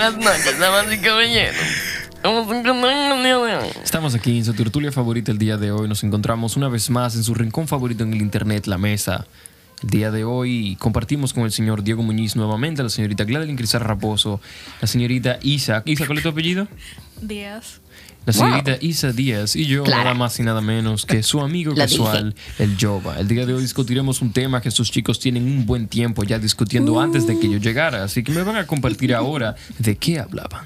Buenas noches, damas y caballeros. Estamos aquí en su tertulia favorita el día de hoy. Nos encontramos una vez más en su rincón favorito en el internet, la mesa. El día de hoy compartimos con el señor Diego Muñiz nuevamente, la señorita Gladeline Crisar Raposo, la señorita Isa. Isa, ¿cuál es tu apellido? Díaz. La señorita Isa Díaz y yo, Clara. nada más y nada menos que su amigo casual, el Jova. El día de hoy discutiremos un tema que sus chicos tienen un buen tiempo ya discutiendo antes de que yo llegara, así que me van a compartir ahora de qué hablaban.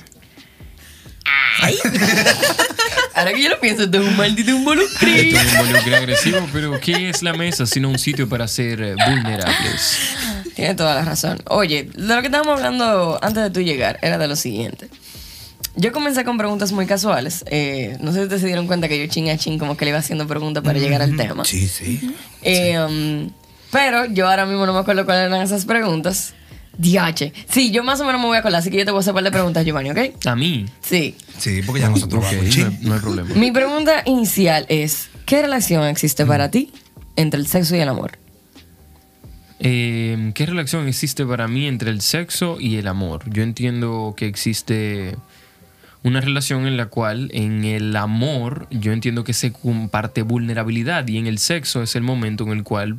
Ahora que yo lo pienso, esto es un maldito Esto involucrado. es un involucro agresivo, pero ¿qué es la mesa sino un sitio para ser vulnerables? Tienes toda la razón. Oye, de lo que estábamos hablando antes de tú llegar era de lo siguiente. Yo comencé con preguntas muy casuales. Eh, no sé si ustedes se dieron cuenta que yo ching a ching como que le iba haciendo preguntas para llegar al tema. Sí, sí. Eh, um, pero yo ahora mismo no me acuerdo cuáles eran esas preguntas. Diache. Sí, yo más o menos me voy a colar, así que yo te voy a hacer un par de preguntas, Giovanni, ¿ok? A mí. Sí. Sí, porque ya nosotros Ok, vamos. no, Chin. hay, no hay problema. Mi pregunta inicial es, ¿qué relación existe para ti entre el sexo y el amor? Eh, ¿Qué relación existe para mí entre el sexo y el amor? Yo entiendo que existe una relación en la cual en el amor yo entiendo que se comparte vulnerabilidad y en el sexo es el momento en el cual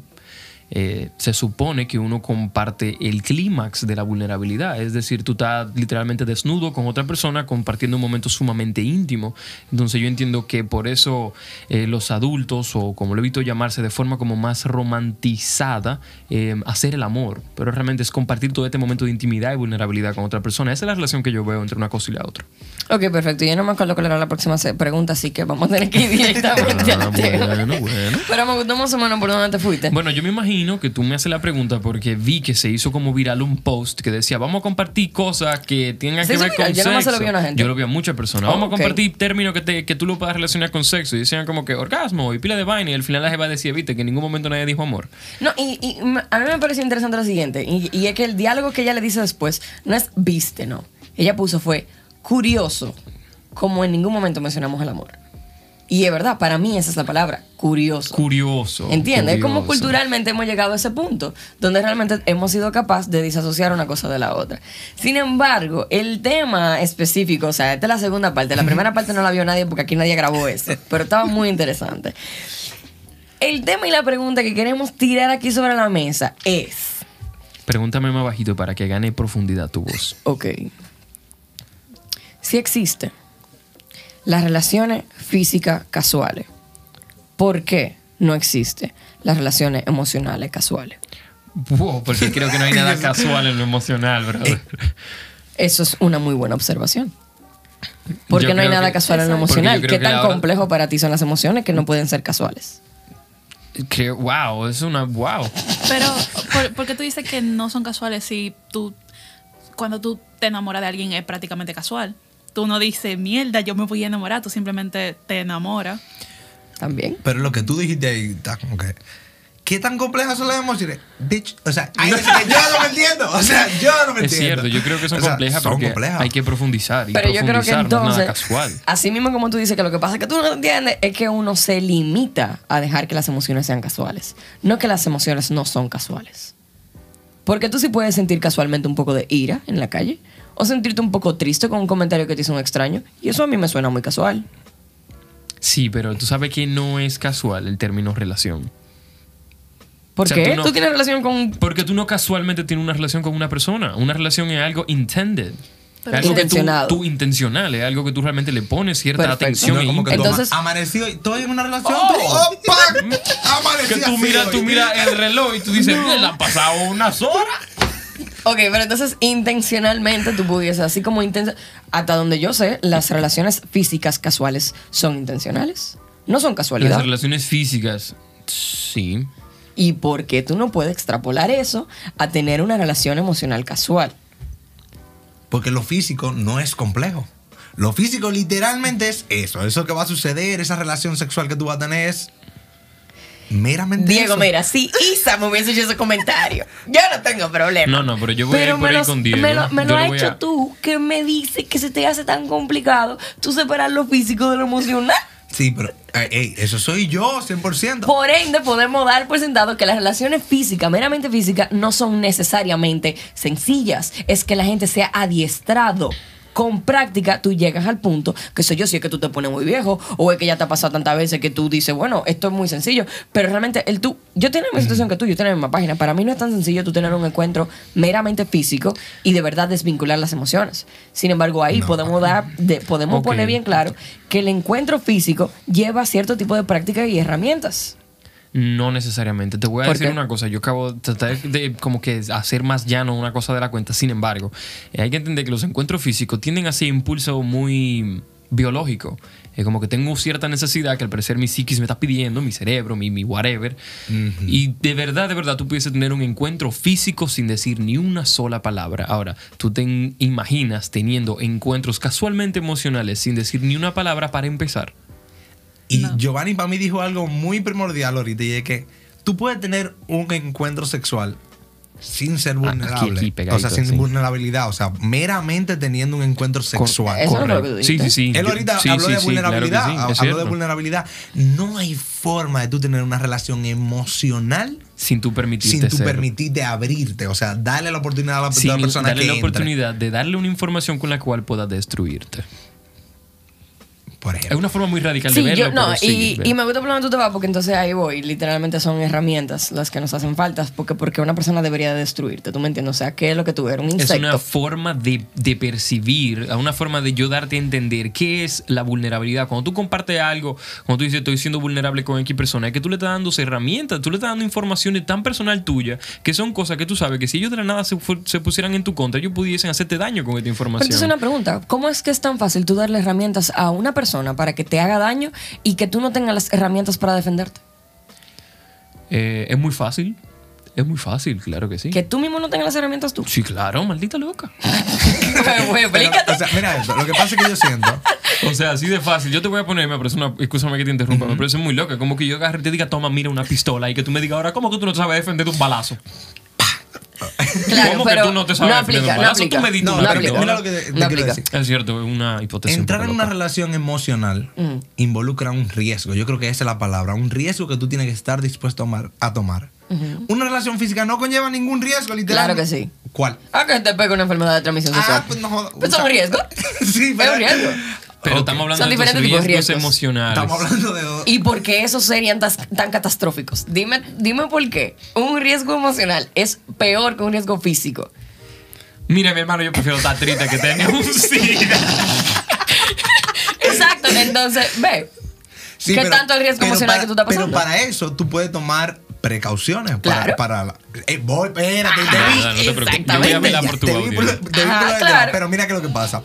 eh, se supone que uno comparte el clímax de la vulnerabilidad. Es decir, tú estás literalmente desnudo con otra persona compartiendo un momento sumamente íntimo. Entonces yo entiendo que por eso eh, los adultos, o como lo he visto llamarse de forma como más romantizada, eh, hacer el amor. Pero realmente es compartir todo este momento de intimidad y vulnerabilidad con otra persona. Esa es la relación que yo veo entre una cosa y la otra. Ok, perfecto. Yo no me acuerdo cuál era la próxima pregunta, así que vamos a tener que ir directamente Ah, bueno, bueno. Pero me gustó más o menos por dónde te fuiste. Bueno, yo me imagino que tú me haces la pregunta porque vi que se hizo como viral un post que decía, vamos a compartir cosas que tengan ¿Se que ver viral? con Yo sexo. lo vi a una gente. Yo lo vi a muchas personas. Oh, vamos a compartir términos que, te- que tú lo puedas relacionar con sexo. Y decían como que orgasmo y pila de vaina. Y al final la jeva decía, viste, que en ningún momento nadie dijo amor. No, y, a mí me pareció interesante lo siguiente, y, y es que el diálogo que ella le dice después no es viste, no. Ella puso fue curioso, como en ningún momento mencionamos el amor. Y es verdad, para mí esa es la palabra, curioso. Curioso. ¿Entiendes? Es como culturalmente hemos llegado a ese punto, donde realmente hemos sido capaces de disasociar una cosa de la otra. Sin embargo, el tema específico, o sea, esta es la segunda parte, la primera parte no la vio nadie porque aquí nadie grabó eso, pero estaba muy interesante. El tema y la pregunta que queremos tirar aquí sobre la mesa es, Pregúntame más bajito para que gane profundidad tu voz. ok, si existen las relaciones físicas casuales, ¿por qué no existen las relaciones emocionales casuales? Wow, porque creo que no hay nada casual en lo emocional, brother. Eso es una muy buena observación. Porque Yo no hay nada que- casual en lo emocional. ¿Qué tan hora- complejo para ti son las emociones que no pueden ser casuales? Creo, wow, es una wow. Pero, ¿por, por qué tú dices que no son casuales si tú, cuando tú te enamoras de alguien es prácticamente casual? Tú no dices, mierda, yo me voy a enamorar, tú simplemente te enamoras. También. Pero lo que tú dijiste ahí está como que. ¿Qué tan complejas son las emociones? Bitch. O sea, hay veces que yo no me entiendo. O sea, yo no me Es entiendo. cierto, yo creo que son O sea, complejas son porque complejas. hay que profundizar. Y Pero yo creo que profundizar no es entonces, nada casual. así mismo como tú dices que lo que pasa es que tú no entiendes es que uno se limita a dejar que las emociones sean casuales. No que las emociones no son casuales. Porque tú sí puedes sentir casualmente un poco de ira en la calle o sentirte un poco triste con un comentario que te hizo un extraño. Y eso a mí me suena muy casual. Sí, pero tú sabes que no es casual el término relación. ¿Por O sea, qué? tú no- ¿Tú tienes relación con Porque tú no casualmente tienes una relación con una persona. Una relación es algo intended. Pero- Es algo Intencionado. que tú, tú intencional, es algo que tú realmente le pones cierta Perfecto. atención No, como que tú Entonces- ama- amaneció y estoy en una relación. Oh. tú, ¡Opa! Que tú miras, tú miras el reloj y tú dices, "Mira, han pasado unas horas. Ok, pero entonces intencionalmente tú pudieses, así como intenso, hasta donde yo sé, las relaciones físicas casuales son intencionales. No son casualidad. Las relaciones físicas, sí. ¿Y por qué tú no puedes extrapolar eso a tener una relación emocional casual? Porque lo físico no es complejo. Lo físico literalmente es eso. Eso que va a suceder, esa relación sexual que tú vas a tener es meramente Diego, eso. mira, si Isa me hubiese hecho ese comentario, yo no tengo problema. No, no, pero yo voy a ir por me ahí lo, con Diego. me lo, me Yo lo lo has hecho a- tú, que me dice que se te hace tan complicado tú separar lo físico de lo emocional. Sí, pero eh, ey, eso soy yo, 100%. Por ende, podemos dar por sentado que las relaciones físicas, meramente físicas, no son necesariamente sencillas. Es que la gente sea adiestrado. Con práctica, tú llegas al punto, que sé yo, si es que tú te pones muy viejo, o es que ya te ha pasado tantas veces que tú dices, bueno, esto es muy sencillo. Pero realmente, el tú, yo tengo la misma situación que tú, yo tengo la misma página. Para mí no es tan sencillo tú tener un encuentro meramente físico y de verdad desvincular las emociones. Sin embargo, ahí No. podemos dar, de- podemos poner bien claro que el encuentro físico lleva cierto tipo de práctica y herramientas. No necesariamente. Te voy a ¿Por decir qué? una cosa. Yo acabo de tratar de como que hacer más llano una cosa de la cuenta. Sin embargo, eh, hay que entender que los encuentros físicos tienden a ser impulso muy biológico. Es como que tengo cierta necesidad que al parecer mi psiquis me está pidiendo, mi cerebro, mi, mi whatever. Y de verdad, de verdad, tú puedes tener un encuentro físico sin decir ni una sola palabra. Ahora, tú te in- imaginas teniendo encuentros casualmente emocionales sin decir ni una palabra para empezar. Y No. Giovanni para mí dijo algo muy primordial ahorita y es que tú puedes tener un encuentro sexual sin ser aquí, vulnerable. aquí, pegadito, o sea, sin sí. vulnerabilidad. O sea, meramente teniendo un encuentro sexual. Eso es lo que Correcto. Sí, sí, sí. Él ahorita sí, habló sí, de sí, vulnerabilidad. claro habló de vulnerabilidad. No hay forma de tú tener una relación emocional Sin tú permitirte sin tú ser. permitirte abrirte. O sea, darle la oportunidad a la, a la sin persona darle que la entre, oportunidad de darle una información con la cual pueda destruirte. Por Es ejemplo. una forma muy radical Sí, de verlo. yo, no, pero sí, y, y me gusta por donde tú te vas porque entonces ahí voy. Literalmente son herramientas las que nos hacen faltas porque, porque una persona debería destruirte. ¿Tú me entiendes? O sea, ¿qué es lo que tú eres? Un es insecto. una forma de, de percibir, a una forma de yo darte a entender qué es la vulnerabilidad. Cuando tú compartes algo, cuando tú dices estoy siendo vulnerable con X persona, es que tú le estás dando herramientas, tú le estás dando informaciones tan personal tuya que son cosas que tú sabes que si ellos de la nada se, se pusieran en tu contra, ellos pudiesen hacerte daño con esta Pero información. entonces una pregunta, ¿cómo es que es tan fácil tú darle herramientas a una persona para que te haga daño y que tú no tengas las herramientas para defenderte? Eh, es muy fácil. Es muy fácil, claro que sí. Que tú mismo no tengas las herramientas tú. Sí, claro, maldita loca. Bueno, Pero, explícate. o sea, mira esto. Lo que pasa es que yo siento. O sea, así de fácil. Yo te voy a poner, me parece una. Escúchame que te interrumpa, me parece muy loca. Como que yo agarre y te diga, toma, mira una pistola y que tú me digas, ahora, ¿cómo que tú no sabes defender de un balazo? Claro, ¿Cómo que tú no te sabes no aplica, no. Tú me diste No, una no pero aplica. pistola. mira lo que te, te No quiero aplica. decir. Es cierto, es una hipótesis. Entrar un en poco una loca. relación emocional Mm. involucra un riesgo. Yo creo que esa es la palabra. Un riesgo que tú tienes que estar dispuesto a tomar. A tomar. Una relación física no conlleva ningún riesgo, literal. Claro que sí. ¿Cuál? Ah, que te pega una enfermedad de transmisión sexual. Ah, pues no jodas. Pues es un riesgo. sí, Es un riesgo. Pero estamos hablando Son de diferentes tipos de riesgos riesgos. emocionales. Estamos hablando de dos. ¿Y por qué esos serían tan catastróficos? Dime, dime por qué. Un riesgo emocional es peor que un riesgo físico. Mira, mi hermano, yo prefiero estar triste que tener un SIDA. Exacto. Entonces, ve. Sí, ¿Qué tanto el riesgo emocional para- que tú estás pasando? Pero para eso tú puedes tomar precauciones. Claro. Para, para la- eh, voy, espérate, te Ah, vi. no te preocupes. Yo voy a Exactamente. velar por tu audio. por- Ajá, claro. Pero mira qué es lo que pasa.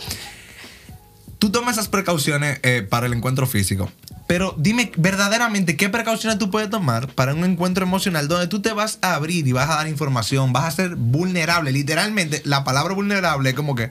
Tú tomas esas precauciones eh, para el encuentro físico. Pero dime verdaderamente qué precauciones tú puedes tomar para un encuentro emocional donde tú te vas a abrir y vas a dar información, vas a ser vulnerable. Literalmente, la palabra vulnerable es como que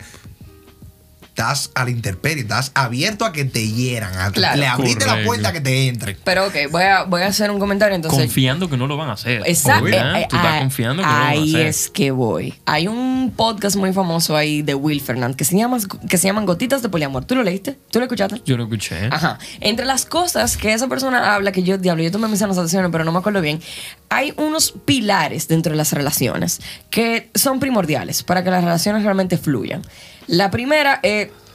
estás a la intemperie, estás abierto a que te hieran. a- Claro. le abriste la Correcto. puerta a que te entre. Pero ok, voy a, voy a hacer un comentario entonces. Confiando que no lo van a hacer. Exacto. ¿verdad? Eh, Tú estás ah, confiando que no lo van a Ahí hacer. es que voy. Hay un podcast muy famoso ahí de Will Fernández que se, llama, que se llaman Gotitas de Poliamor. ¿Tú lo leíste? ¿Tú lo escuchaste? Yo lo escuché. Ajá. Entre las cosas que esa persona habla, que yo, diablo, yo tomé mis anotaciones, pero no me acuerdo bien, hay unos pilares dentro de las relaciones que son primordiales para que las relaciones realmente fluyan. La primera,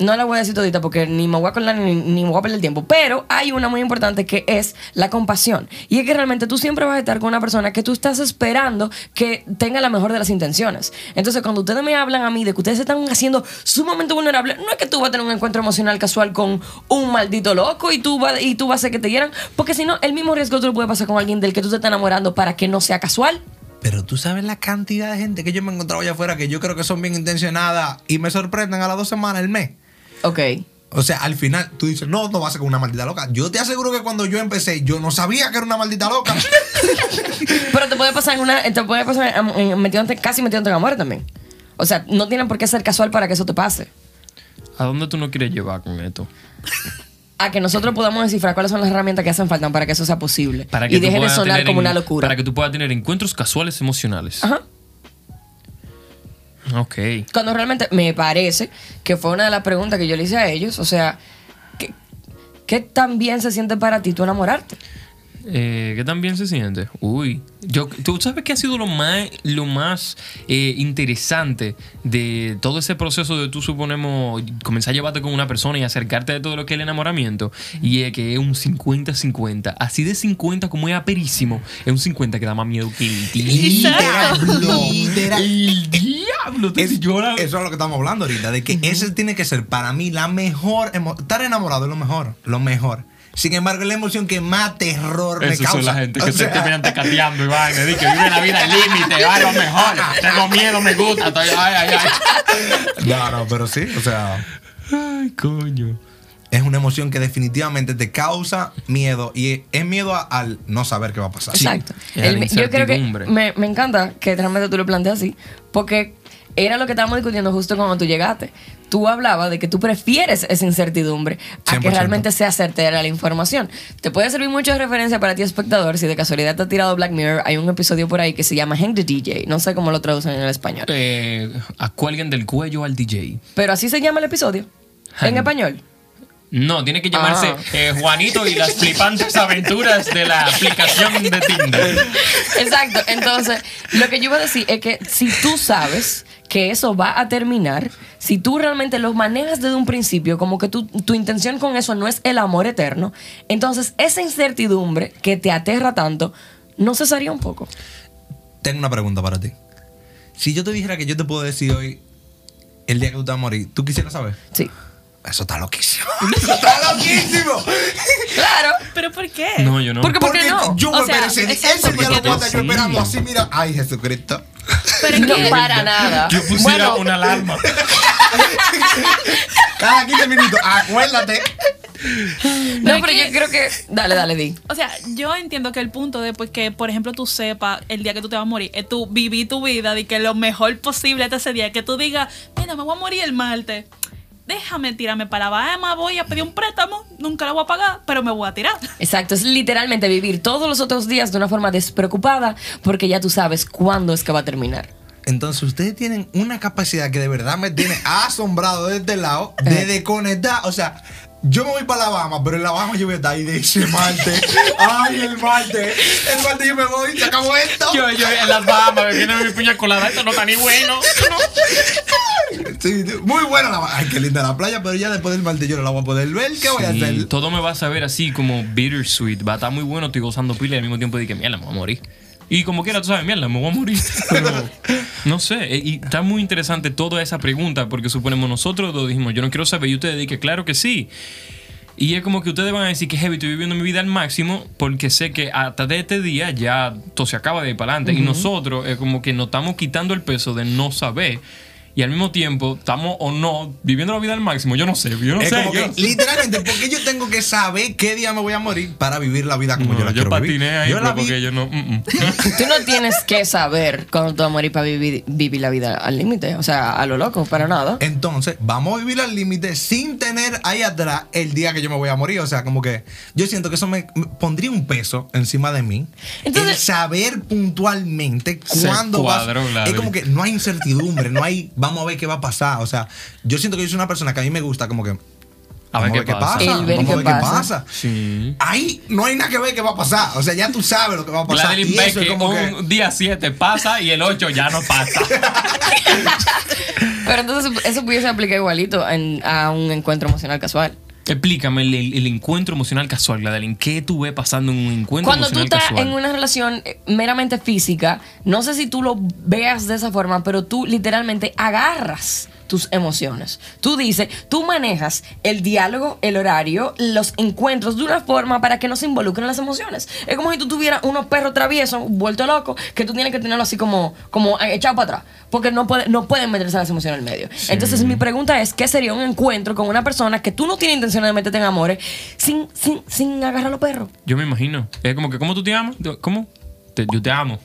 no la voy a decir todita porque ni me voy a acordar ni, me voy a perder el tiempo, pero hay una muy importante que es la compasión. Y es que realmente tú siempre vas a estar con una persona que tú estás esperando que tenga la mejor de las intenciones. Entonces, cuando ustedes me hablan a mí de que ustedes se están haciendo sumamente vulnerables, no es que tú vas a tener un encuentro emocional casual con un maldito loco y tú, y tú vas a hacer que te hieran, porque si no, el mismo riesgo tú lo puedes pasar con alguien del que tú te estás enamorando para que no sea casual. Pero tú sabes la cantidad de gente que yo me he encontrado allá afuera que yo creo que son bien intencionadas y me sorprenden a las dos semanas, el mes. Ok. O sea, al final tú dices, no, no vas a ser con una maldita loca. Yo te aseguro que cuando yo empecé, yo no sabía que era una maldita loca. Pero te puede pasar en una, te puede pasar en- en- metiéndote, casi metiéndote en amor también. O sea, no tienen por qué ser casual para que eso te pase. ¿A dónde tú no quieres llevar con esto? A que nosotros podamos descifrar cuáles son las herramientas que hacen falta para que eso sea posible. Para que y deje de sonar como en- una locura. Para que tú puedas tener encuentros casuales emocionales. Ajá. Ok. Cuando realmente me parece que fue una de las preguntas que yo le hice a ellos, o sea, que ¿qué tan bien se siente para ti tú enamorarte? Eh, ¿Qué tan bien se siente? Uy, yo, tú sabes que ha sido lo más, lo más eh, interesante de todo ese proceso de tú suponemos comenzar a llevarte con una persona y acercarte de todo lo que es el enamoramiento y es que es un 50-50. Así de 50 como es aperísimo, es un 50 que da más miedo que el diablo. Literal. El diablo. Tú Es- lloras. eso es lo que estamos hablando ahorita, de que ese tiene que ser para mí la mejor Estar enamorado es lo mejor, lo mejor. Sin embargo, es la emoción que más terror me Esos causa. son la gente que O se sea, te miran tecateando y di que vive la vida al límite, va lo mejor. Tengo miedo, me gusta. Estoy, ay, ay, ay. No, no, pero sí, o sea, Ay, coño. es una emoción que definitivamente te causa miedo y es miedo a- al no saber qué va a pasar. Exacto. El- yo creo que me, me encanta que realmente tú lo planteas así, porque era lo que estábamos discutiendo justo cuando tú llegaste. Tú hablabas de que tú prefieres esa incertidumbre a que 100%. realmente sea certera la información. Te puede servir mucho de referencia para ti, espectador, si de casualidad te ha tirado Black Mirror. Hay un episodio por ahí que se llama Hang the DJ. No sé cómo lo traducen en el español. Eh, acuelguen del cuello al DJ. Pero así se llama el episodio. En español. No, tiene que llamarse Ah. eh, Juanito y las flipantes aventuras de la aplicación de Tinder. Exacto. Entonces, lo que yo iba a decir es que si tú sabes que eso va a terminar, si tú realmente lo manejas desde un principio, como que tu, tu intención con eso no es el amor eterno, entonces esa incertidumbre que te aterra tanto, no cesaría un poco. Tengo una pregunta para ti. Si yo te dijera que yo te puedo decir hoy el día que tú te vas a morir, ¿tú quisieras saber? Sí. Eso está loquísimo. Eso está loquísimo. Claro. ¿Pero por qué? No, yo no. Porque- ¿por qué Porque no? yo O me sea, esperé ese, exacto, ese día porque lo puedo estar yo sí. esperando así, mira. Ay, Jesucristo. Pero es No para nada. Yo pusiera Bueno, una alarma. Cada 15 minutos, acuérdate. No, pero yo creo que. Dale, dale, di. O sea, yo entiendo que el punto de pues, que, por ejemplo, tú sepas el día que tú te vas a morir, es tú vivir tu vida y que lo mejor posible hasta ese día, que tú digas, mira, me voy a morir el martes. Déjame tirarme para Bahamas, voy a pedir un préstamo, nunca lo voy a pagar, pero me voy a tirar. Exacto, es literalmente vivir todos los otros días de una forma despreocupada porque ya tú sabes cuándo es que va a terminar. Entonces, ustedes tienen una capacidad que de verdad me tiene asombrado de este lado de desconectar. O sea, yo me voy para la Bahama, pero en la Bahama yo voy a estar ahí de ese martes. Ay, el martes. El martes yo me voy, se acabó esto. Yo, yo en las Bahamas bebiendo mi piña colada. Esto no está ni bueno. Sí, muy buena la Ay, qué linda la playa, pero ya después del martes yo no la voy a poder ver. ¿Qué voy a hacer? todo me va a saber así como bittersweet. Va a estar muy bueno, estoy gozando pila y al mismo tiempo dije, mierda, me voy a morir. Y como quiera, tú sabes, mierda, me voy a morir. Pero, no sé, eh, y está muy interesante toda esa pregunta, porque suponemos nosotros lo dijimos, yo no quiero saber, y ustedes dicen, claro que sí. Y es como que ustedes van a decir que heavy, estoy viviendo mi vida al máximo porque sé que hasta de este día ya todo se acaba de ir para adelante. Y nosotros es como que nos estamos quitando el peso de no saber. Y al mismo tiempo, estamos o no viviendo la vida al máximo. Yo no sé, yo no es sé. como yo- que, literalmente, porque yo tengo que saber qué día me voy a morir para vivir la vida como No, yo la yo quiero patiné vivir. ahí, yo vi- porque yo no. mm, mm. Tú no tienes que saber cuándo tú vas a morir para vivir, vivir la vida al límite, o sea, a lo loco, para nada. Entonces, vamos a vivir al límite sin tener ahí atrás el día que yo me voy a morir. O sea, como que yo siento que eso me, me pondría un peso encima de mí. Entonces- el saber puntualmente cuándo va cuadró, Gladys. Es como que no hay incertidumbre, no hay vamos a ver qué va a pasar. O sea, yo siento que yo soy una persona que a mí me gusta como que A ver vamos qué pasa. El ver vamos qué a ver qué pasa. pasa. Sí. Ahí no hay nada que ver qué va a pasar. O sea, ya tú sabes lo que va a pasar. Y eso es que como que un día 7 pasa y el 8 ya no pasa. Pero entonces eso pudiese aplicar igualito en- a un encuentro emocional casual. Explícame el, el encuentro emocional casual, Gladys. ¿Qué tú ves pasando en un encuentro Cuando tú emocional estás casual? en una relación eh, meramente física, no sé si tú lo veas de esa forma, pero tú literalmente agarras tus emociones. Tú dices, tú manejas el diálogo, el horario, los encuentros de una forma para que no se involucren las emociones. Es como si tú tuvieras unos perros traviesos, vuelto loco, que tú tienes que tenerlo así como, como echado para atrás, porque no, puede, no pueden meterse las emociones en el medio. Entonces mi pregunta es, ¿qué sería un encuentro con una persona que tú no tienes intención de meterte en amores sin, sin, sin agarrar a los perros? Yo me imagino. Es como que, ¿cómo tú te amas? ¿Cómo? Te- yo te amo.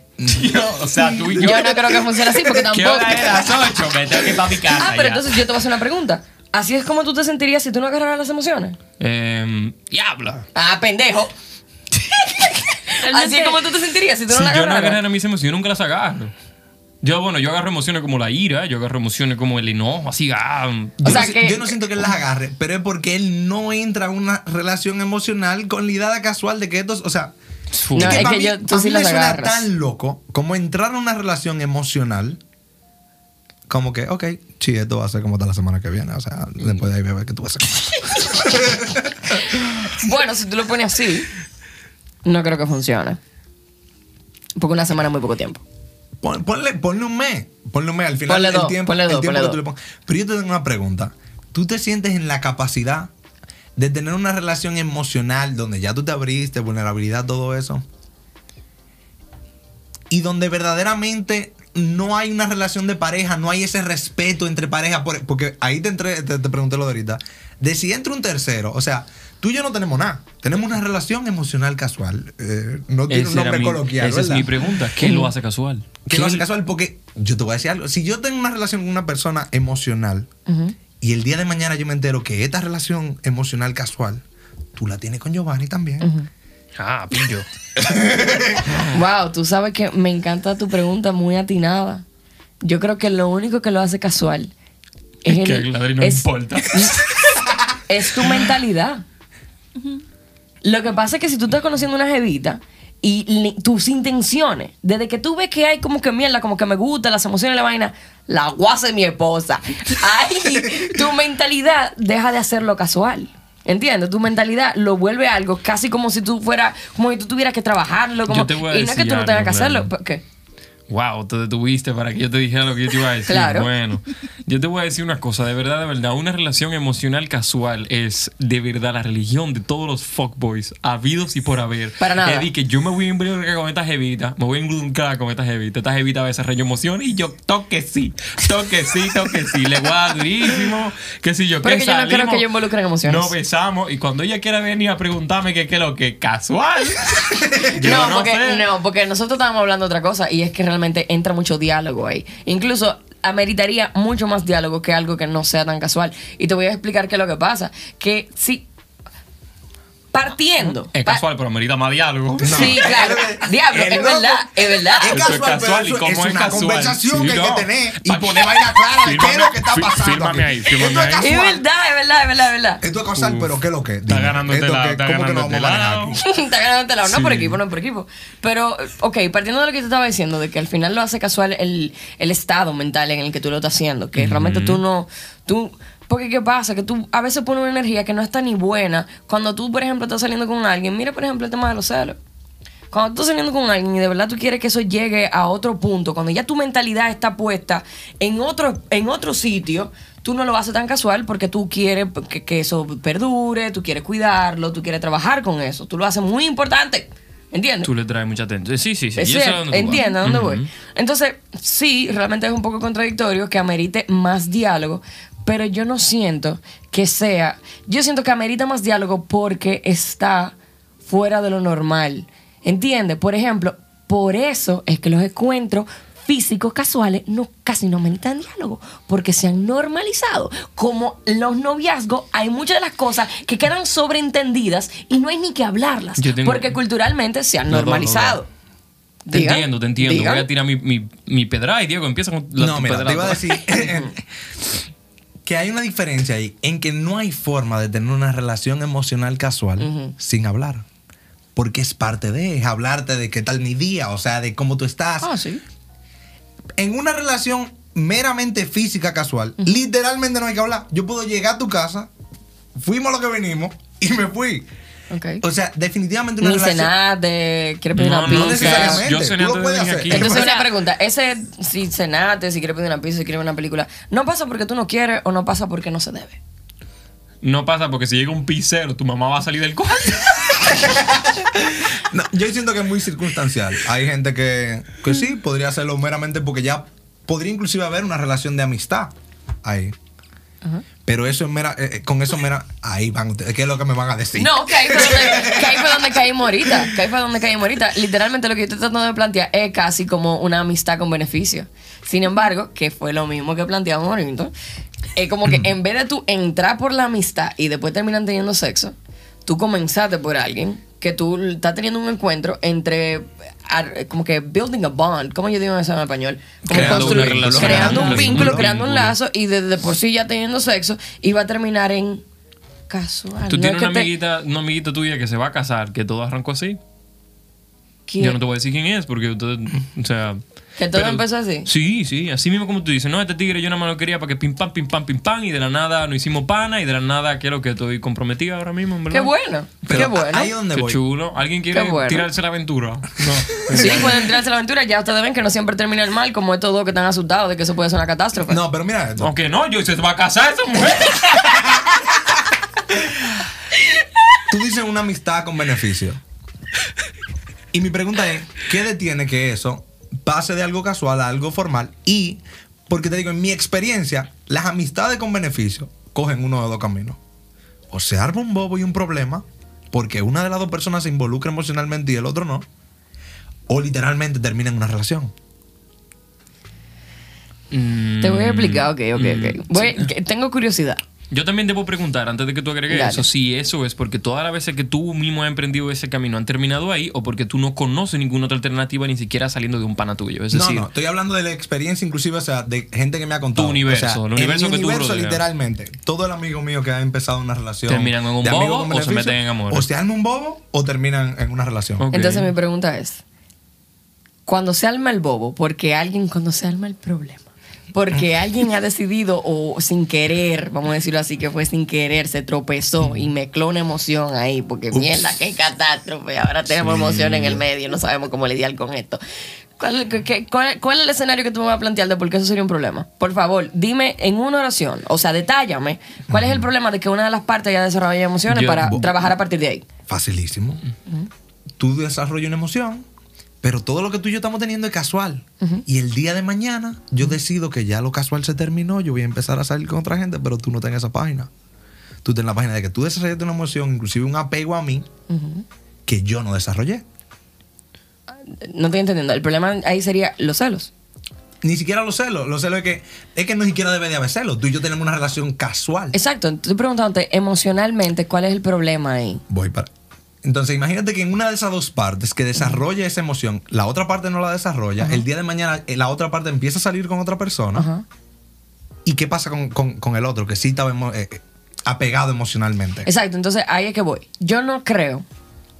Yo, o sea, tú y yo. Yo no creo que funcione así porque ¿Qué tampoco. hora es? Las 8. Me tengo que ir para mi casa. Ah, pero ya. entonces yo te voy a hacer una pregunta. ¿Así es como tú te sentirías si tú no agarraras las emociones? Em, diablo. Ah, pendejo. Así es como tú te sentirías si tú no Si las yo no agarraras. agarrara mis emociones, yo nunca las agarro. Yo, bueno, yo agarro emociones como la ira, yo agarro emociones como el enojo, así, ah, Yo, O sea no, que- yo no siento que él las agarre, pero es porque él no entra a una relación emocional con la idea casual de que estos, o sea, No, es que mí- yo- tú sí mí las me suena tan loco como entrar a una relación emocional, como que, ok, sí, esto va a ser como hasta la semana que viene, o sea, después de ahí bebé, que tú vas a hacer? Bueno, si tú lo pones así, no creo que funcione. Porque una semana es muy poco tiempo. Pon- ponle, ponle un mes, ponle un mes, al final Ponle el tiempo, ponle el tiempo ponle que tú le pongas. Pero yo te tengo una pregunta. ¿Tú te sientes en la capacidad de tener una relación emocional donde ya tú te abriste, vulnerabilidad, todo eso? Y donde verdaderamente no hay una relación de pareja, no hay ese respeto entre pareja, por- porque ahí te, entré- te, te pregunté lo de ahorita, de si entra un tercero, o sea, tú y yo no tenemos nada, tenemos una relación emocional casual, eh, no tiene un nombre mi- coloquial. Esa es mi pregunta. ¿Qué lo hace casual? que lo hace casual porque yo te voy a decir algo. Si yo tengo una relación con una persona emocional y el día de mañana yo me entero que esta relación emocional casual, tú la tienes con Giovanni también. Ah, pillo. Wow, tú sabes que me encanta tu pregunta, muy atinada. Yo creo que lo único que lo hace casual es, Es que el- no es- importa. es tu mentalidad. Lo que pasa es que si tú estás conociendo una jevita y li- tus intenciones, desde que tú ves que hay como que mierda, como que me gusta, las emociones de la vaina, la guasa de mi esposa. Ahí tu mentalidad deja de hacerlo casual. ¿Entiendes? Tu mentalidad lo vuelve algo casi como si tú fuera, como si tú tuvieras que trabajarlo. Como, Yo te voy a y no es que tú no tengas que hacerlo. ¿Qué? Wow, te detuviste para que yo te dijera lo que yo te iba a decir. Claro. Bueno, yo te voy a decir una cosa, de verdad, de verdad, una relación emocional casual es de verdad la religión de todos los fuckboys habidos y por haber. Para nada. Es decir, que yo me voy a involucrar con esta jevita, me voy a involucrar con esta jevita, esta jevita a desarrollar emoción y yo toque sí, toque sí, toque sí, le voy a durísimo, qué sé yo, Pero que que yo no creo que yo involucre en emociones. Nos besamos y cuando ella quiera venir a preguntarme qué qué es lo que casual. yo no, no porque, sé. no, porque nosotros estábamos hablando de otra cosa y es que realmente entra mucho diálogo ahí. Incluso ameritaría mucho más diálogo que algo que no sea tan casual. Y te voy a explicar qué es lo que pasa. Que si partiendo. Es pa- casual, pero amerita más diálogo. Sí, claro. Diablo, es verdad, es verdad. Es Eso es casual, casual, pero ¿y cómo es es una casual? conversación Sí, que hay no. que tener y poner vaina clara de qué es lo que está pasando. fírmame aquí. ahí, fírmame Esto es ahí. Es casual. verdad, es verdad, es verdad, es verdad. Esto es casual, Uf. pero ¿qué es lo que? Está Dime, ganando esto este lado, está ¿Cómo que ganando no este lado. Está ganando este lado, no por equipo, no por equipo. Pero, ok, partiendo de lo que te estaba diciendo, de que al final lo hace casual el, el estado mental en el que tú lo estás haciendo, que realmente tú no, tú, porque qué pasa, que tú a veces pones una energía que no está ni buena cuando tú, por ejemplo, estás saliendo con alguien, mira, por ejemplo, el tema de los celos. Cuando tú estás saliendo con alguien y de verdad tú quieres que eso llegue a otro punto, cuando ya tu mentalidad está puesta en otro, en otro sitio, tú no lo haces tan casual porque tú quieres que, que eso perdure, tú quieres cuidarlo, tú quieres trabajar con eso. Tú lo haces muy importante. ¿Entiendes? Tú le traes mucha atención. Sí, sí, sí. Entiendo a dónde voy. Entonces, sí, realmente es un poco contradictorio que amerite más diálogo, pero yo no siento que sea. Yo siento que amerita más diálogo porque está fuera de lo normal. ¿Entiendes? Por ejemplo, por eso es que los encuentros físicos casuales no casi no ameritan diálogo porque se han normalizado como los noviazgos hay muchas de las cosas que quedan sobreentendidas y no hay ni que hablarlas tengo- porque culturalmente se han No, no, no, no. normalizado Te entiendo, te entiendo. Voy a tirar mi, mi, mi pedra y Diego empieza con la No, mira, te iba a decir que hay una diferencia ahí en que no hay forma de tener una relación emocional casual sin hablar. Porque es parte de, es hablarte de qué tal mi día, o sea, de cómo tú estás. Ah, sí. En una relación meramente física casual, literalmente no hay que hablar. Yo puedo llegar a tu casa, fuimos lo que venimos y me fui. O sea, definitivamente una Ni relación... cenaste, quieres pedir No, una no, pizza. necesariamente. Yo cené antes de aquí. Entonces una pregunta, ese si cenaste, si quieres pedir una pizza, si quieres ver una película, ¿no pasa porque tú no quieres o no pasa porque no se debe? No pasa porque si llega un pizzero, tu mamá va a salir del cuarto. No, yo siento que es muy circunstancial. Hay gente que, que sí, podría hacerlo meramente porque ya podría inclusive haber una relación de amistad ahí. Pero eso es mera, eh, eh, con eso mera, ahí van ustedes, ¿qué es lo que me van a decir? No, que ahí fue donde, que ahí. Que ahí fue donde caímos ahorita. Literalmente lo que yo estoy tratando de plantear es casi como una amistad con beneficio. Sin embargo, que fue lo mismo que planteamos ahorita, es como que en vez de tú entrar por la amistad y después terminan teniendo sexo, tú comenzaste por alguien que tú estás teniendo un encuentro entre como que building a bond, ¿cómo yo digo eso en español? Como Creando construir- una relación. creando un vínculo, creando un lazo y desde por sí ya teniendo sexo y va a terminar en casual. Tú No tienes es una te- amiguita, una amiguita tuya que se va a casar, que todo arrancó así. Yo no te voy a decir quién es, porque usted, o sea... ¿Que todo empezó así? Sí, sí, así mismo como tú dices, no, este tigre yo nada más lo quería para que pim pam, pim pam, pim pam, y de la nada no hicimos pana, y de la nada quiero que estoy comprometida ahora mismo, en verdad. Qué bueno, Pero qué bueno. ahí es donde Qué voy. chulo. ¿Alguien quiere bueno. tirarse la aventura? No. Sí, pueden entrarse a la aventura. Ya ustedes ven que no siempre termina el mal, como estos dos que están asustados de que eso puede ser una catástrofe. No, pero mira esto. Aunque no, yo se va a casar esa mujer. Tú dices una amistad con beneficio. Y mi pregunta es, ¿qué detiene que eso pase de algo casual a algo formal? Y, porque te digo, en mi experiencia, las amistades con beneficio cogen uno de dos caminos. O se arma un bobo y un problema, porque una de las dos personas se involucra emocionalmente y el otro no. O literalmente termina en una relación. Te voy a explicar, ok, ok, Mm, ok. Voy- que- tengo curiosidad. Yo también debo preguntar, antes de que tú agregues Dale. eso, si eso es porque todas las veces que tú mismo has emprendido ese camino han terminado ahí o porque tú no conoces ninguna otra alternativa ni siquiera saliendo de un pana tuyo. Es no, decir, no, estoy hablando de la experiencia inclusive, o sea, de gente que me ha contado. Tu universo, O sea, el universo tú rodeas. literalmente, todo el amigo mío que ha empezado una relación. ¿Terminan en un bobo o se meten en amor? O se arma un bobo o terminan en una relación. Entonces mi pregunta es, cuando se alma el bobo, porque alguien, cuando se alma el problema, porque alguien ha decidido o sin querer, vamos a decirlo así, que fue sin querer, se tropezó y mezcló una emoción ahí, porque Ups. mierda, qué catástrofe, ahora tenemos Sí. emoción en el medio, no sabemos cómo lidiar con esto. ¿Cuál, qué- cuál- cuál es el escenario que tú me vas a plantear de por qué eso sería un problema? Por favor, dime en una oración, o sea, detállame, ¿cuál es el problema de que una de las partes haya desarrollado emociones Yo- para trabajar a partir de ahí? Facilísimo. Tú desarrollas una emoción, pero todo lo que tú y yo estamos teniendo es casual. Y el día de mañana yo decido que ya lo casual se terminó, yo voy a empezar a salir con otra gente, pero tú no estás en esa página. Tú estás en la página de que tú desarrollaste una emoción, inclusive un apego a mí, que yo no desarrollé. No estoy entendiendo. El problema ahí sería los celos. Ni siquiera los celos. Los celos es que, es que no siquiera debe de haber celos. Tú y yo tenemos una relación casual. Exacto. Estoy preguntándote emocionalmente cuál es el problema ahí. Voy para. Entonces, imagínate que en una de esas dos partes que desarrolla esa emoción, la otra parte no la desarrolla, el día de mañana eh, la otra parte empieza a salir con otra persona. Ajá. ¿Y qué pasa con, con- con el otro que sí estaba emo- eh, eh, apegado emocionalmente? Exacto. Entonces ahí es que voy. Yo no creo,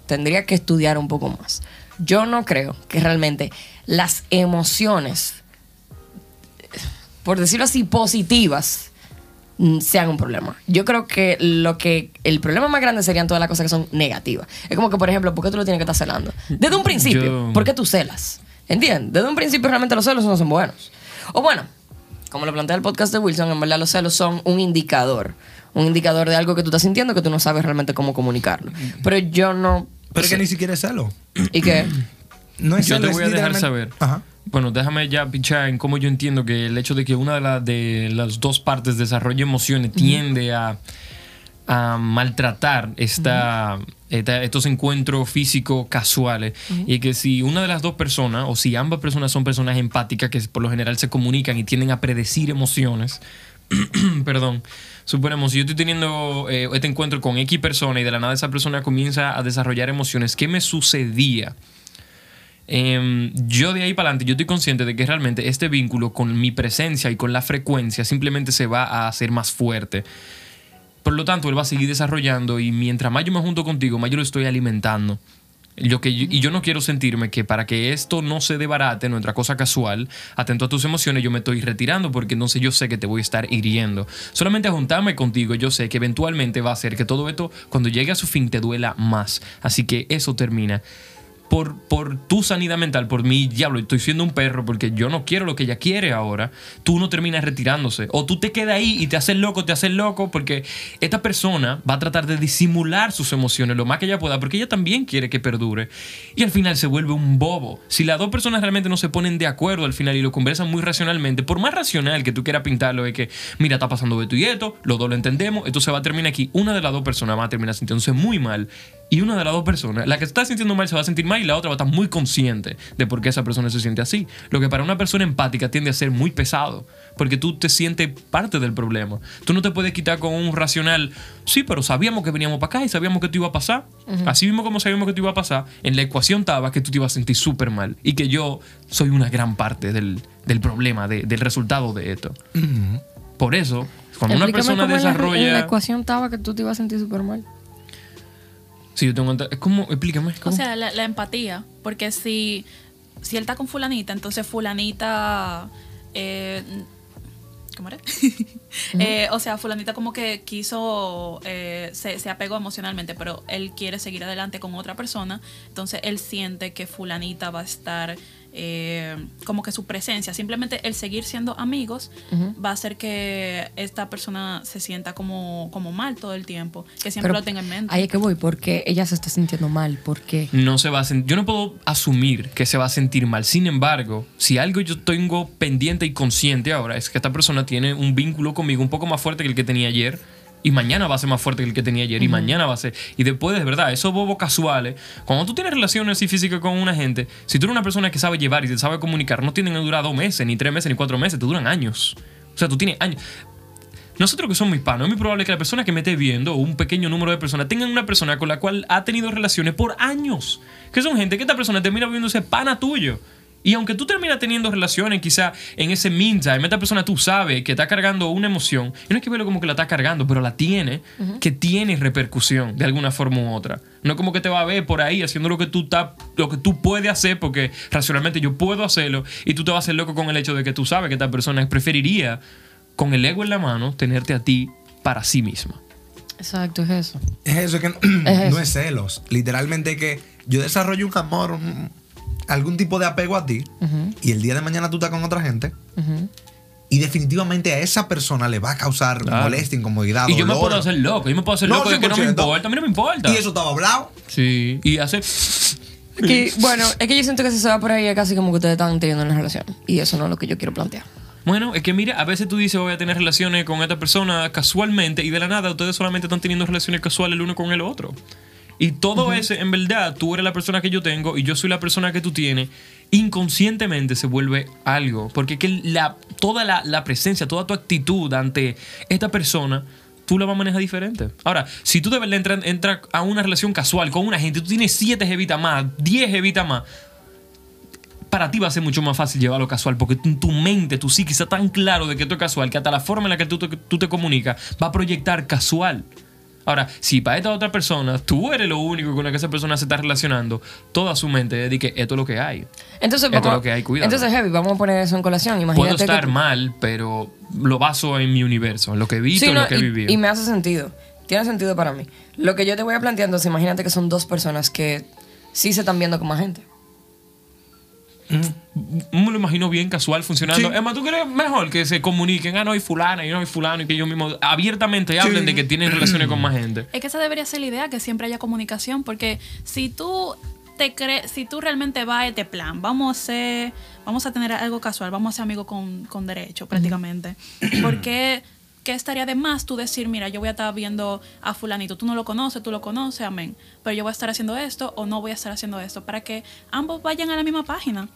tendría que estudiar un poco más. Yo no creo que realmente las emociones, por decirlo así, positivas, sean un problema. Yo creo que lo que el problema más grande serían todas las cosas que son negativas. Es como que, por ejemplo, ¿por qué tú lo tienes que estar celando? Desde un principio, Yo- ¿por qué tú celas? ¿Entiendes? Desde un principio realmente los celos no son buenos. O bueno, como lo plantea el podcast de Wilson, en verdad los celos son un indicador. Un indicador de algo que tú estás sintiendo que tú no sabes realmente cómo comunicarlo. Pero yo no... Pero es que ni siquiera es celo. ¿Y qué? No es Yo celo, te voy a dejar saber. Ajá. Bueno, déjame ya pichar en cómo yo entiendo que el hecho de que una de, la- de las dos partes desarrolle emociones tiende a, a maltratar esta, esta- estos encuentros físicos casuales. Y que si una de las dos personas, o si ambas personas son personas empáticas que por lo general se comunican y tienden a predecir emociones, perdón, suponemos, si yo estoy teniendo eh, este encuentro con X persona y de la nada esa persona comienza a desarrollar emociones, ¿qué me sucedía? Em, yo de ahí para adelante, yo estoy consciente de que realmente este vínculo con mi presencia y con la frecuencia simplemente se va a hacer más fuerte. Por lo tanto, él va a seguir desarrollando y mientras más yo me junto contigo, más yo lo estoy alimentando. Yo que, y yo no quiero sentirme que para que esto no se debarate, nuestra cosa casual, atento a tus emociones, yo me estoy retirando porque entonces yo sé que te voy a estar hiriendo. Solamente juntarme contigo, yo sé que eventualmente va a hacer que todo esto, cuando llegue a su fin, te duela más. Así que eso termina por, por tu sanidad mental, por mi diablo, estoy siendo un perro porque yo no quiero lo que ella quiere ahora, tú no terminas retirándose. O tú te quedas ahí y te haces loco, te haces loco porque esta persona va a tratar de disimular sus emociones lo más que ella pueda porque ella también quiere que perdure. Y al final se vuelve un bobo. Si las dos personas realmente no se ponen de acuerdo al final y lo conversan muy racionalmente, por más racional que tú quieras pintarlo, es que, mira, está pasando esto y esto, los dos lo entendemos, esto se va a terminar aquí. Una de las dos personas va a terminar sintiéndose muy mal Y una de las dos personas, la que está sintiendo mal se va a sentir mal y la otra va a estar muy consciente de por qué esa persona se siente así. Lo que para una persona empática tiende a ser muy pesado, porque tú te sientes parte del problema. Tú no te puedes quitar con un racional, sí, pero sabíamos que veníamos para acá y sabíamos que esto iba a pasar. Así mismo como sabíamos que esto iba a pasar, en la ecuación estaba que tú te ibas a sentir súper mal y que yo soy una gran parte del, del problema, de- del resultado de esto. Por eso, cuando una persona cómo en la- desarrolla... En la ecuación estaba que tú te ibas a sentir súper mal. Sí, yo tengo... Es como... Explícame. O ¿cómo? sea, la, la empatía. Porque si, si él está con fulanita, entonces fulanita... eh, ¿Cómo era? Eh, o sea, fulanita como que quiso, eh, se, se apegó emocionalmente, pero él quiere seguir adelante con otra persona, entonces él siente que fulanita va a estar eh, como que su presencia, simplemente el seguir siendo amigos va a hacer que esta persona se sienta como, como mal todo el tiempo, que siempre Pero lo tenga en mente. Ahí es que voy, porque ella se está sintiendo mal. porque no se va a sentir. Yo no puedo asumir que se va a sentir mal. Sin embargo, si algo yo tengo pendiente y consciente ahora es que esta persona tiene un vínculo conmigo un poco más fuerte que el que tenía ayer. Y mañana va a ser más fuerte que el que tenía ayer. Y mañana va a ser. Y después, de verdad, esos bobos casuales. Cuando tú tienes relaciones así físicas con una gente, si tú eres una persona que sabe llevar y te sabe comunicar, no tienen que durar dos meses, ni tres meses, ni cuatro meses, te duran años. O sea, tú tienes años. Nosotros que somos hispanos, es muy probable que la persona que me esté viendo, o un pequeño número de personas, tengan una persona con la cual ha tenido relaciones por años. Que son gente que esta persona termina viéndose pana tuyo. Y aunque tú terminas teniendo relaciones, quizá en ese meantime, esta persona tú sabes que está cargando una emoción, y no es que verlo como que la está cargando, pero la tiene, que tiene repercusión de alguna forma u otra. No es como que te va a ver por ahí haciendo lo que tú, está- lo que tú puedes hacer, porque racionalmente yo puedo hacerlo, y tú te vas a hacer loco con el hecho de que tú sabes que esta persona preferiría, con el ego en la mano, tenerte a ti para sí misma. Exacto, es eso. Es eso, es que Es no eso. es celos. Literalmente que yo desarrollo un amor, un- algún tipo de apego a ti, y el día de mañana tú estás con otra gente, y definitivamente a esa persona le va a causar Claro. molestia, incomodidad, Y yo me puedo hacer loco, yo me puedo hacer No, loco de que no me 100%. importa, a mí no me importa. Y eso estaba hablado. Sí, y hace... Que, bueno, es que yo siento que si se va por ahí es casi como que ustedes están teniendo una relación. Y eso no es lo que yo quiero plantear. Bueno, es que mira, a veces tú dices voy a tener relaciones con esta persona casualmente y de la nada ustedes solamente están teniendo relaciones casuales el uno con el otro. Y todo ese, en verdad, tú eres la persona que yo tengo y yo soy la persona que tú tienes, inconscientemente se vuelve algo. Porque que la, toda la, la presencia, toda tu actitud ante esta persona, tú la vas a manejar diferente. Ahora, si tú de verdad entras a una relación casual con una gente, tú tienes siete jevitas más, 10 jevitas más, para ti va a ser mucho más fácil llevarlo casual, porque tu, tu mente, tu psique está tan claro de que esto es casual, que hasta la forma en la que tú, te- tú te comunicas va a proyectar casual. Ahora, si para esta otra persona tú eres lo único con la que esa persona se está relacionando, toda su mente es de que esto es lo que hay. Entonces, Esto es lo que hay, cuidado. entonces, Heavy, vamos a poner eso en colación. Puedo Imagínate estar mal, pero lo baso en mi universo, en lo que he visto, Sí, en lo que he vivido. y me hace sentido. Tiene sentido para mí. Lo que yo te voy a plantear, entonces, imagínate que son dos personas que sí se están viendo como agentes. Me lo imagino bien casual funcionando. Sí. Es más, ¿tú crees mejor que se comuniquen? Ah, no, hay fulana, y no hay fulano, y que ellos mismos abiertamente hablen de que tienen relaciones con más gente. Es que esa debería ser la idea, que siempre haya comunicación, porque si tú te crees, si tú realmente vas a este plan, vamos a ser, vamos a tener algo casual, vamos a ser amigos con, con derecho prácticamente. Porque ¿qué estaría de más tú decir, mira, yo voy a estar viendo a fulanito, tú no lo conoces, tú lo conoces, amén, pero yo voy a estar haciendo esto o no voy a estar haciendo esto, para que ambos vayan a la misma página.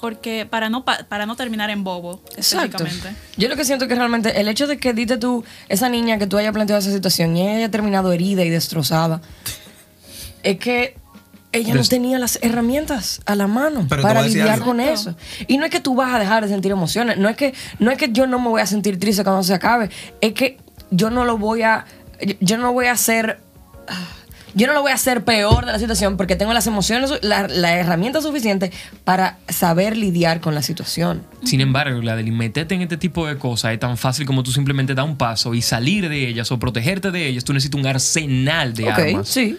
Porque para no, pa- para no terminar en bobo, Exacto. específicamente. Yo lo que siento que realmente el hecho de que dite tú, esa niña que tú hayas planteado esa situación y ella haya terminado herida y destrozada, es que ella no tenía las herramientas a la mano Pero para lidiar con eso. Y no es que tú vas a dejar de sentir emociones, no es que, no es que yo no me voy a sentir triste cuando se acabe, es que yo no lo voy a, yo- no voy a hacer yo no lo voy a hacer peor de la situación porque tengo las emociones, la, la herramienta suficiente para saber lidiar con la situación. Sin embargo, la de meterte en este tipo de cosas es tan fácil como tú simplemente dar un paso y salir de ellas o protegerte de ellas. Tú necesitas un arsenal de ok, armas. sí.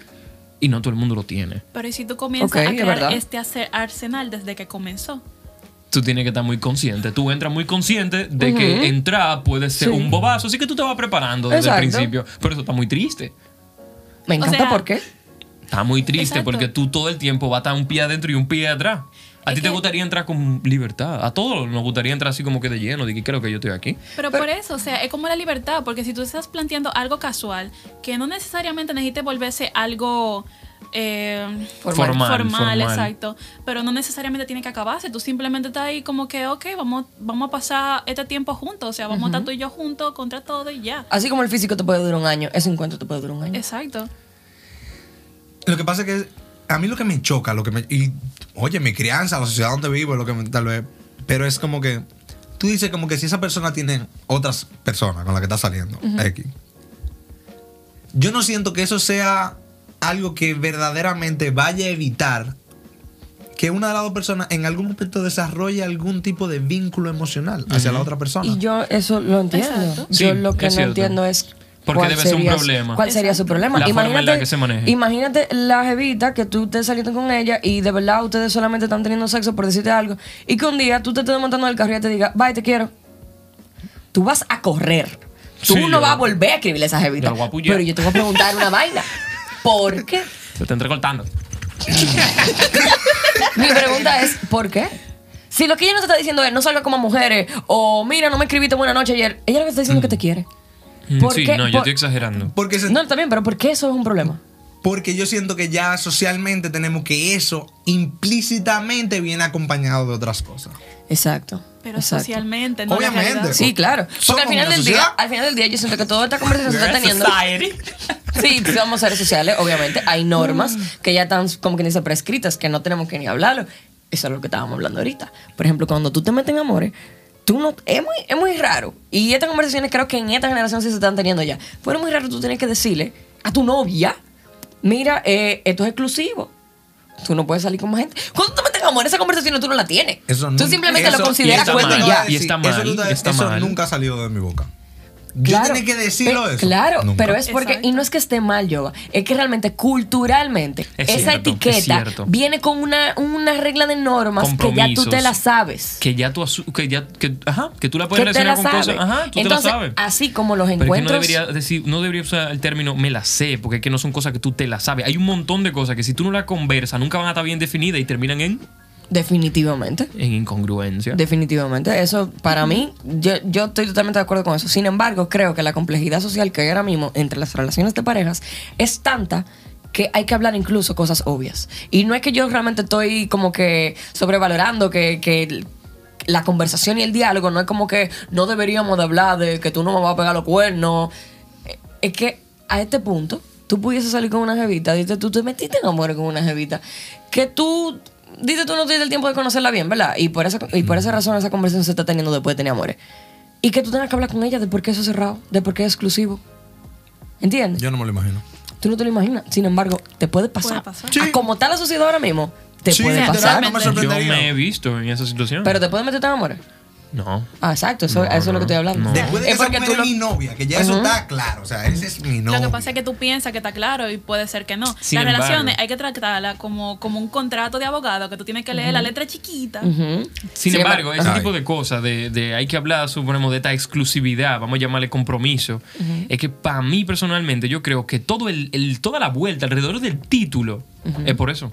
Y no todo el mundo lo tiene. Pero ¿y si tú comienzas a crear verdad. este arse- arsenal desde que comenzó? Tú tienes que estar muy consciente. Tú entras muy consciente de que entrar puede ser Sí. un bobazo. Así que tú te vas preparando desde Exacto. el principio. Pero eso está muy triste. Me O encanta sea, por qué. Está muy triste Exacto. porque tú todo el tiempo vas a estar un pie adentro y un pie atrás. A ti te gustaría entrar con libertad. A todos nos gustaría entrar así como que de lleno, de que creo que yo estoy aquí. Pero, por eso, o sea, es como la libertad, porque si tú estás planteando algo casual, que no necesariamente necesite volverse algo eh, Formal. Formal, formal. exacto. Pero no necesariamente tiene que acabarse. Tú simplemente estás ahí como que, ok, vamos, vamos a pasar este tiempo juntos. O sea, vamos a estar tú y yo juntos contra todo y ya. Así como el físico te puede durar un año, ese encuentro te puede durar un año. Exacto. Lo que pasa es que a mí lo que me choca, lo que me. Y, oye, mi crianza, la sociedad donde vivo, lo que me- tal vez. Pero es como que. Tú dices como que si esa persona tiene otras personas con las que está saliendo, X. Yo no siento que eso sea algo que verdaderamente vaya a evitar que una de las dos personas en algún momento desarrolle algún tipo de vínculo emocional hacia la otra persona. Y yo eso lo entiendo. Exacto. Yo Sí, lo que no cierto. entiendo es. Porque debe ser un sería- problema. ¿Cuál sería su problema? La forma en la que se maneje. imagínate la jevita que tú estés saliendo con ella y de verdad ustedes solamente están teniendo sexo por decirte algo y que un día tú te estés montando en el carro y ella te diga, bye, te quiero. Tú vas a correr. Tú Sí, no yo- vas a volver a escribirle a esa jevita. Yo la voy a apoyar. Pero yo te voy a preguntar una vaina. ¿Por qué? Se está entrecortando. Mi pregunta es, ¿por qué? Si lo que ella no te está diciendo es no salga como mujeres o mira, no me escribiste buena noche ayer, ella lo que está diciendo es que te quiere. ¿Por Mm, Sí, qué? no, yo estoy exagerando. Porque, se- No, también, pero ¿por qué eso es un problema? porque yo siento que ya socialmente tenemos que eso implícitamente viene acompañado de otras cosas. Exacto. Pero exacto. socialmente, no la Obviamente. realidad. Sí, claro. Porque Somos al final una del día, sociedad. al final del día yo siento que toda esta conversación se está teniendo. Sí, somos seres sociales, obviamente. Hay normas que ya están, como que dice, prescritas, que no tenemos que ni hablarlo. Eso es lo que estábamos hablando ahorita. Por ejemplo, cuando tú te metes en amores, tú no. Es muy, es muy raro. Y estas conversaciones creo que en esta generación sí se están teniendo ya. Pero es muy raro tú tienes que decirle a tu novia: Mira, eh, esto es exclusivo. Tú no puedes salir con más gente. Cuando tú te metes en amor, esa conversación tú no la tienes. Eso tú simplemente eso- lo consideras cuento y ya. Y está mal, Eso, nunca- está eso mal. nunca ha salido de mi boca. Yo tenía que decirlo pe- eso. Claro, Nunca. pero es porque, Exacto. y no es que esté mal, Yoba, es que realmente culturalmente Es esa cierto, etiqueta viene con una, una regla de normas que ya tú te la sabes. Que ya tú, que ya, que, ajá, que tú la puedes Que la con sabes. cosas. Ajá, tú Entonces, te la sabes. así como los Pero es que no encuentros. debería decir, no debería usar el término me la sé, porque es que no son cosas que tú te las sabes. Hay un montón de cosas que si tú no las conversas nunca van a estar bien definidas y terminan en, Definitivamente. en incongruencia. Definitivamente. Eso, para mí, yo, yo estoy totalmente de acuerdo con eso. Sin embargo, creo que la complejidad social que hay ahora mismo entre las relaciones de parejas es tanta que hay que hablar incluso cosas obvias. Y no es que yo realmente estoy como que sobrevalorando que, que la conversación y el diálogo no es como que no deberíamos de hablar de que tú no me vas a pegar los cuernos. Eh, Es que a este punto tú pudieses salir con una jevita, tú te metiste en amor con una jevita, que tú, dices tú no tienes el tiempo de conocerla bien, ¿verdad? Y por esa, y por esa razón esa conversación se está teniendo después de tener amores. Y que tú tengas que hablar con ella de por qué eso es cerrado, de por qué es exclusivo. ¿Entiendes? Yo no me lo imagino. Tú no te lo imaginas. Sin embargo, te puede pasar. pasar. A como está la sociedad ahora mismo, te Sí, puede pasar. no me Yo me he visto en esa situación. Pero te puede meter en amores. No. Ah, exacto, eso, No, eso es lo que estoy hablando. no. Después de que Es porque tú es lo- mi novia, que ya eso está claro. O sea, ese es mi novia. Lo que pasa es que tú piensas que está claro y puede ser que no. Sin Las embargo. relaciones hay que tratarlas como, como un contrato de abogado, que tú tienes que leer la letra chiquita. Sin Sin embargo, ese Ay. tipo de cosas, de, de hay que hablar, suponemos, de esta exclusividad, vamos a llamarle compromiso, es que para mí personalmente yo creo que todo el, el- toda la vuelta alrededor del título es por eso.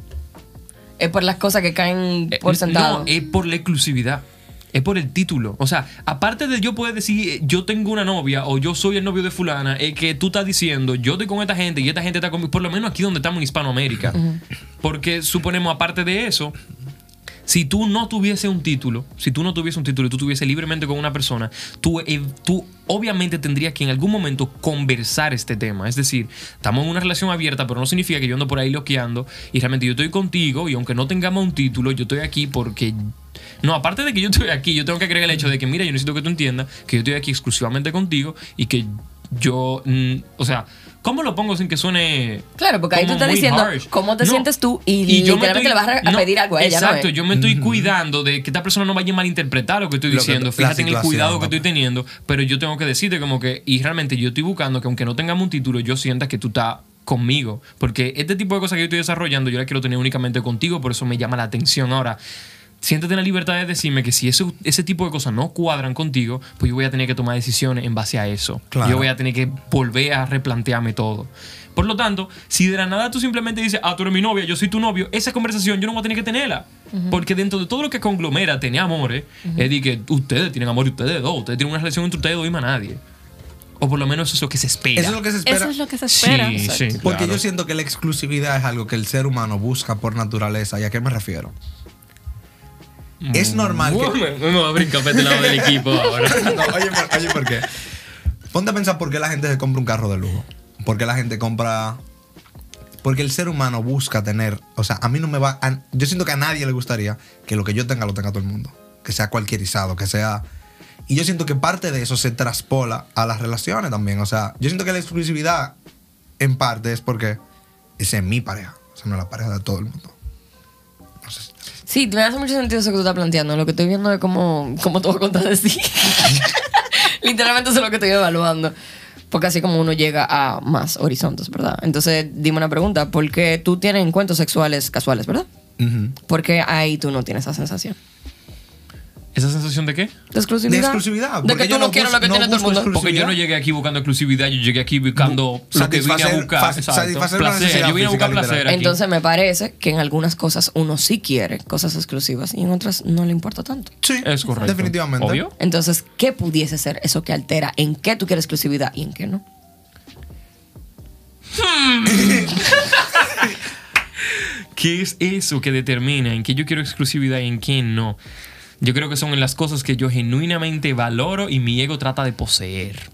Es por las cosas que caen Eh, por sentado. No, es por la exclusividad. Es por el título. O sea, aparte de yo poder decir eh, yo tengo una novia o yo soy el novio de fulana, es que tú estás diciendo yo estoy con esta gente y esta gente está conmigo, por lo menos aquí donde estamos en Hispanoamérica. Porque suponemos, aparte de eso, si tú no tuviese un título, si tú no tuviese un título y tú tuviese libremente con una persona, tú, eh, tú obviamente tendrías que en algún momento conversar este tema. Es decir, estamos en una relación abierta, pero no significa que yo ando por ahí loqueando y realmente yo estoy contigo y aunque no tengamos un título, yo estoy aquí porque... No, aparte de que yo estoy aquí, yo tengo que agregar el hecho de que, mira, yo necesito que tú entiendas que yo estoy aquí exclusivamente contigo y que yo, mm, o sea, ¿cómo lo pongo sin que suene... Claro, porque ahí tú estás diciendo harsh? cómo te No, sientes tú y, yo me literalmente estoy- le vas a, no, pedir algo a ella, ¿no? Exacto, yo me estoy cuidando de que esta persona no vaya a malinterpretar lo que estoy Lo diciendo. Fíjate en el cuidado que estoy teniendo, pero yo tengo que decirte como que, y realmente yo estoy buscando que aunque no tengamos un título, yo sienta que tú estás conmigo. Porque este tipo de cosas que yo estoy desarrollando, yo la quiero tener únicamente contigo, por eso me llama la atención. Ahora, siéntate en la libertad de decirme que si eso, ese tipo de cosas no cuadran contigo, pues yo voy a tener que tomar decisiones en base a eso. Claro. Yo voy a tener que volver a replantearme todo. Por lo tanto, si de la nada tú simplemente dices, ah, tú eres mi novia, yo soy tu novio, esa conversación yo no voy a tener que tenerla. Porque dentro de todo lo que conglomera tener amores, es de que ustedes tienen amor y ustedes dos, ustedes tienen una relación entre ustedes dos y más nadie. O por lo menos eso es lo que se espera. Eso es lo que se espera. Eso es lo que se espera. Sí, sí, Porque claro. yo siento que la exclusividad es algo que el ser humano busca por naturaleza. ¿Y a qué me refiero? Es normal que... Me, me voy a brincar para este lado del equipo ahora. No, oye, por, oye, ¿por qué? Ponte a pensar por qué la gente se compra un carro de lujo. ¿Por qué la gente compra...? Porque el ser humano busca tener... O sea, a mí no me va... a- yo siento que a nadie le gustaría que lo que yo tenga lo tenga todo el mundo. Que sea cualquierizado, que sea... Y yo siento que parte de eso se traspola a las relaciones también. O sea, yo siento que la exclusividad, en parte, es porque esa es mi pareja. O sea, no es la pareja de todo el mundo. No sé si- Sí, me hace mucho sentido eso que tú estás planteando. Lo que estoy viendo es te voy a contradecir. Literalmente eso es lo que estoy evaluando. Porque así como uno llega a más horizontes, ¿verdad? Entonces, dime una pregunta. ¿Por qué tú tienes encuentros sexuales casuales, verdad? Ujú. ¿Por qué ahí tú no tienes esa sensación? ¿Esa sensación de qué? ¿De exclusividad? De exclusividad, De que yo tú no, no quieres lo que no tiene todo el mundo. Porque yo no llegué aquí buscando exclusividad, yo llegué aquí buscando lo que vine a buscar. satisfacer placer. Yo vine a buscar placer aquí. Entonces me parece que en algunas cosas uno sí quiere cosas exclusivas y en otras no le importa tanto. Sí, Es correcto. Definitivamente. ¿Obvio? Entonces, ¿qué pudiese ser eso que altera en qué tú quieres exclusividad y en qué no? ¿Qué es eso que determina en qué yo quiero exclusividad y en qué no? Yo creo que son en las cosas que yo genuinamente valoro y mi ego trata de poseer.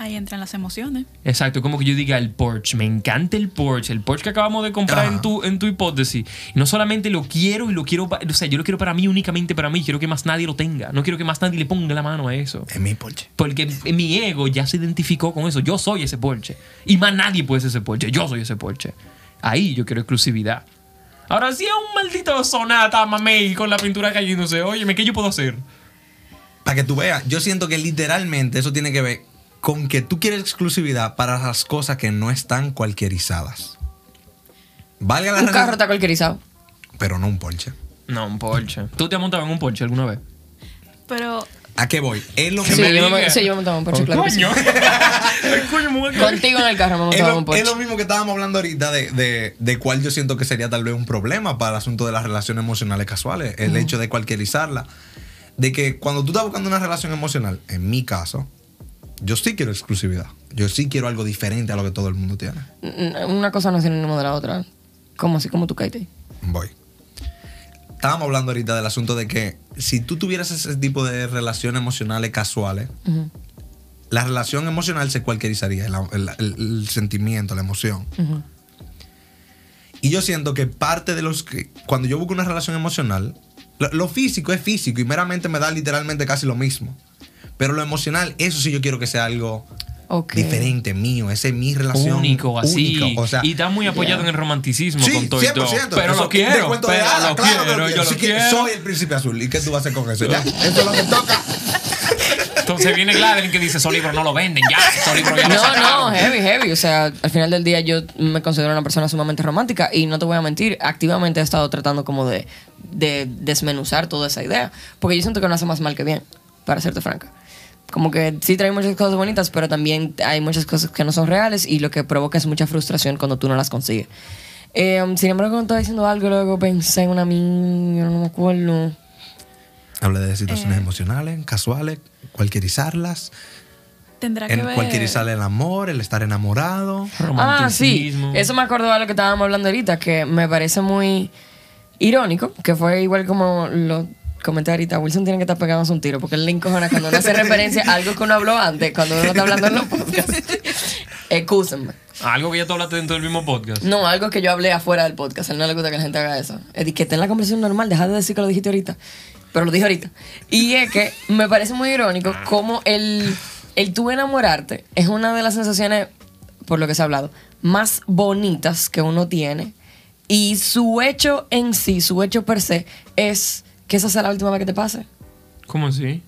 Ahí entran las emociones. Exacto, como que yo diga el Porsche, me encanta el Porsche, el Porsche que acabamos de comprar Ajá. en tu, en tu hipótesis. Y no solamente lo quiero y lo quiero, o sea, yo lo quiero para mí, únicamente para mí, quiero que más nadie lo tenga, no quiero que más nadie le ponga la mano a eso. Es mi Porsche. Porque mi ego ya se identificó con eso, yo soy ese Porsche. Y más nadie puede ser ese Porsche, yo soy ese Porsche. Ahí yo quiero exclusividad. Ahora sí es un maldito sonata, mamey, con la pintura cayéndose, óyeme, ¿qué yo puedo hacer? Para que tú veas, yo siento que literalmente eso tiene que ver con que tú quieres exclusividad para las cosas que no están cualquierizadas. Valga la Un carro está cualquierizado. pero no un Porsche. No, un Porsche. ¿Tú te has montado en un Porsche alguna vez? Pero ¿A qué voy? Es lo Que Sí, me yo me, diga. sí, yo me montaba un Porsche, claro. Coño. Contigo en el carro me Es montaba lo, un Porsche. es lo mismo que estábamos hablando ahorita de, de, de cuál yo siento que sería tal vez un problema para el asunto de las relaciones emocionales casuales. El hecho de cualquierizarla. De que cuando tú estás buscando una relación emocional, en mi caso, yo sí quiero exclusividad. Yo sí quiero algo diferente a lo que todo el mundo tiene. Una cosa no es sinónimo de la otra. ¿Cómo así? como tú caíste? Voy. Estábamos hablando ahorita del asunto de que si tú tuvieras ese tipo de relaciones emocionales casuales, la relación emocional se cualquierizaría, el, el- el- sentimiento, la emoción. Y yo siento que parte de los que, cuando yo busco una relación emocional, lo, lo físico es físico y meramente me da literalmente casi lo mismo. Pero lo emocional, eso sí yo quiero que sea algo Diferente, mío. Esa es mi relación. único, así. único. O sea, y está muy apoyado Ya. en el romanticismo Sí, con todo y 100%. todo. Pero Eso lo quiero, de pero lo claro quiero, yo Sí lo que quiero. Soy el príncipe azul. ¿Y qué tú vas a hacer con eso? Ya, eso es lo que toca. Entonces viene Gladys que dice, esos libros no lo venden ya, esos libros ya lo No, no, sacaron". heavy, heavy. O sea, al final del día yo me considero una persona sumamente romántica y no te voy a mentir, activamente he estado tratando como de, de desmenuzar toda esa idea. Porque yo siento que no hace más mal que bien, para serte franca. Como que sí trae muchas cosas bonitas, pero también hay muchas cosas que no son reales y lo que provoca es mucha frustración cuando tú no las consigues. Eh, sin embargo, cuando estaba diciendo algo, luego pensé en una mía, no me acuerdo. Habla de situaciones Eh. emocionales, casuales, cualquierizarlas, tendrá que en ver. cualquierizar el amor, el estar enamorado. Ah, sí. Romanticismo. Eso me acordó de lo que estábamos hablando ahorita, que me parece muy irónico, que fue igual como lo comenté ahorita. Wilson tiene que estar pegándose un tiro, porque él le encojona cuando uno hace referencia a algo que uno habló antes, cuando uno está hablando en los podcasts. Excúsenme. Algo que ya tú hablaste dentro del mismo podcast. No, algo que yo hablé afuera del podcast. A él no le gusta que la gente haga eso. Es decir, que esté en la conversación normal, deja de decir que lo dijiste ahorita. Pero lo dije ahorita. Y es que me parece muy irónico como el, el tú enamorarte es una de las sensaciones, por lo que se ha hablado, más bonitas que uno tiene. Y su hecho en sí, su hecho per se, es que esa sea la última vez que te pase. ¿Cómo así?